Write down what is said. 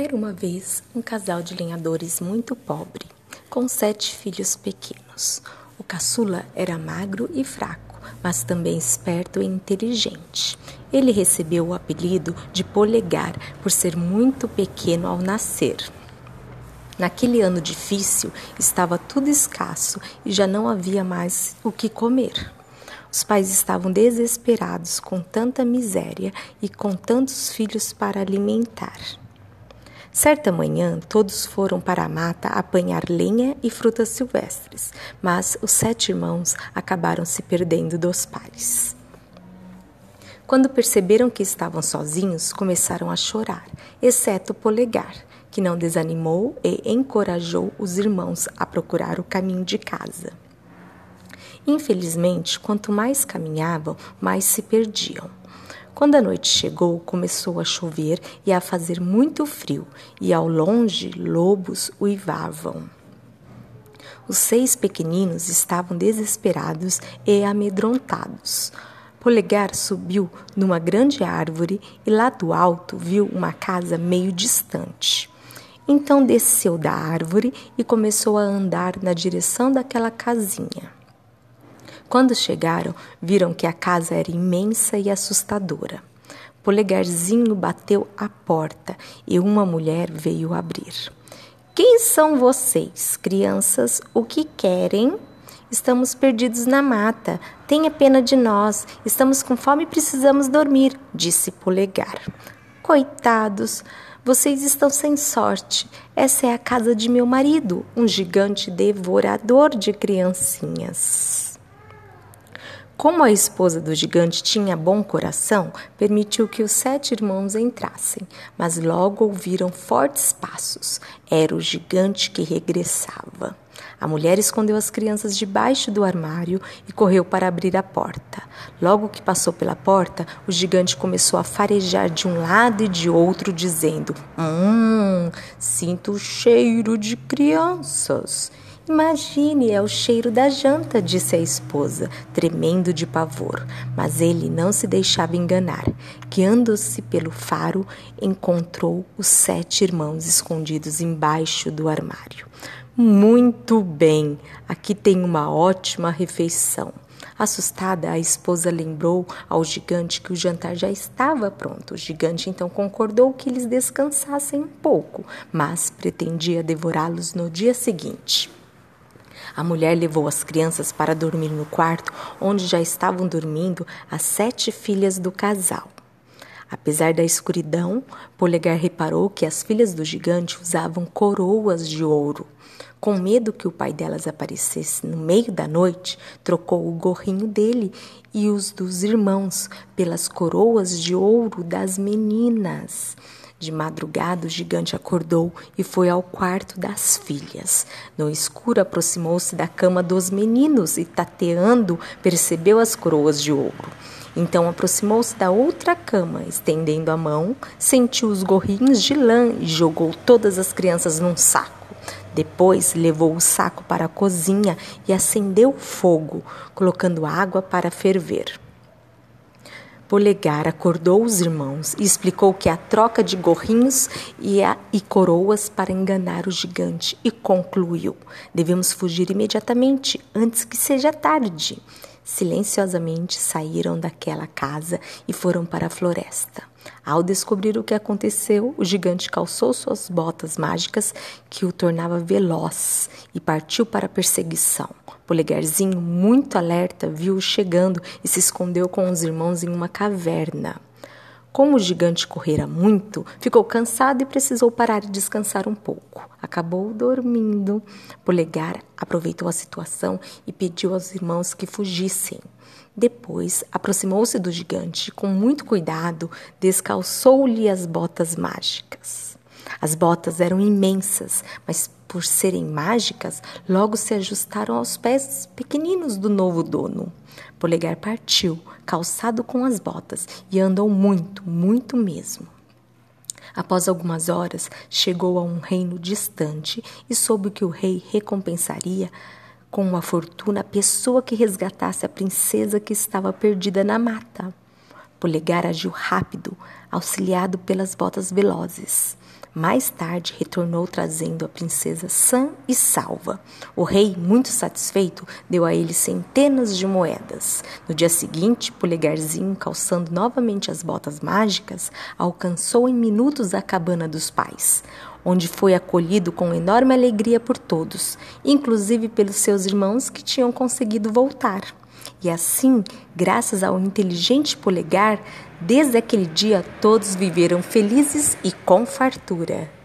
Era uma vez um casal de lenhadores muito pobre, com sete filhos pequenos. O caçula era magro e fraco, mas também esperto e inteligente. Ele recebeu o apelido de Polegar por ser muito pequeno ao nascer. Naquele ano difícil, estava tudo escasso e já não havia mais o que comer. Os pais estavam desesperados com tanta miséria e com tantos filhos para alimentar. Certa manhã, todos foram para a mata apanhar lenha e frutas silvestres, mas os sete irmãos acabaram se perdendo dos pais. Quando perceberam que estavam sozinhos, começaram a chorar, exceto Polegar, que não desanimou e encorajou os irmãos a procurar o caminho de casa. Infelizmente, quanto mais caminhavam, mais se perdiam. Quando a noite chegou, começou a chover e a fazer muito frio, e ao longe lobos uivavam. Os seis pequeninos estavam desesperados e amedrontados. Polegar subiu numa grande árvore e lá do alto viu uma casa meio distante. Então desceu da árvore e começou a andar na direção daquela casinha. Quando chegaram, viram que a casa era imensa e assustadora. Polegarzinho bateu à porta e uma mulher veio abrir. Quem são vocês, crianças? O que querem? Estamos perdidos na mata. Tenha pena de nós. Estamos com fome e precisamos dormir, disse Polegar. Coitados, vocês estão sem sorte. Essa é a casa de meu marido, um gigante devorador de criancinhas. Como a esposa do gigante tinha bom coração, permitiu que os sete irmãos entrassem, mas logo ouviram fortes passos. Era o gigante que regressava. A mulher escondeu as crianças debaixo do armário e correu para abrir a porta. Logo que passou pela porta, o gigante começou a farejar de um lado e de outro, dizendo: Hum, sinto o cheiro de crianças. Imagine, é o cheiro da janta, disse a esposa, tremendo de pavor. Mas ele não se deixava enganar. Guiando-se pelo faro, encontrou os sete irmãos escondidos embaixo do armário. Muito bem, aqui tem uma ótima refeição. Assustada, a esposa lembrou ao gigante que o jantar já estava pronto. O gigante então concordou que eles descansassem um pouco, mas pretendia devorá-los no dia seguinte. A mulher levou as crianças para dormir no quarto onde já estavam dormindo as sete filhas do casal. Apesar da escuridão, Polegar reparou que as filhas do gigante usavam coroas de ouro. Com medo que o pai delas aparecesse no meio da noite, trocou o gorrinho dele e os dos irmãos pelas coroas de ouro das meninas. De madrugada, o gigante acordou e foi ao quarto das filhas. No escuro, aproximou-se da cama dos meninos e, tateando, percebeu as coroas de ouro. Então aproximou-se da outra cama, estendendo a mão, sentiu os gorrinhos de lã e jogou todas as crianças num saco. Depois levou o saco para a cozinha e acendeu o fogo, colocando água para ferver. Polegar acordou os irmãos e explicou que a troca de gorrinhos e, a, e coroas para enganar o gigante e concluiu: devemos fugir imediatamente antes que seja tarde. Silenciosamente saíram daquela casa e foram para a floresta. Ao descobrir o que aconteceu, o gigante calçou suas botas mágicas que o tornava veloz e partiu para a perseguição. Polegarzinho, muito alerta, viu-o chegando e se escondeu com os irmãos em uma caverna. Como o gigante correra muito, ficou cansado e precisou parar e descansar um pouco. Acabou dormindo. Polegar aproveitou a situação e pediu aos irmãos que fugissem. Depois aproximou-se do gigante e, com muito cuidado, descalçou-lhe as botas mágicas. As botas eram imensas, mas por serem mágicas, logo se ajustaram aos pés pequeninos do novo dono. Polegar partiu, calçado com as botas, e andou muito, muito mesmo. Após algumas horas, chegou a um reino distante e soube que o rei recompensaria com uma fortuna a pessoa que resgatasse a princesa que estava perdida na mata. Polegar agiu rápido, auxiliado pelas botas velozes. Mais tarde retornou trazendo a princesa sã e salva. O rei, muito satisfeito, deu a ele centenas de moedas. No dia seguinte, Polegarzinho, calçando novamente as botas mágicas, alcançou em minutos a cabana dos pais, onde foi acolhido com enorme alegria por todos, inclusive pelos seus irmãos que tinham conseguido voltar. E assim, graças ao inteligente polegar, desde aquele dia todos viveram felizes e com fartura.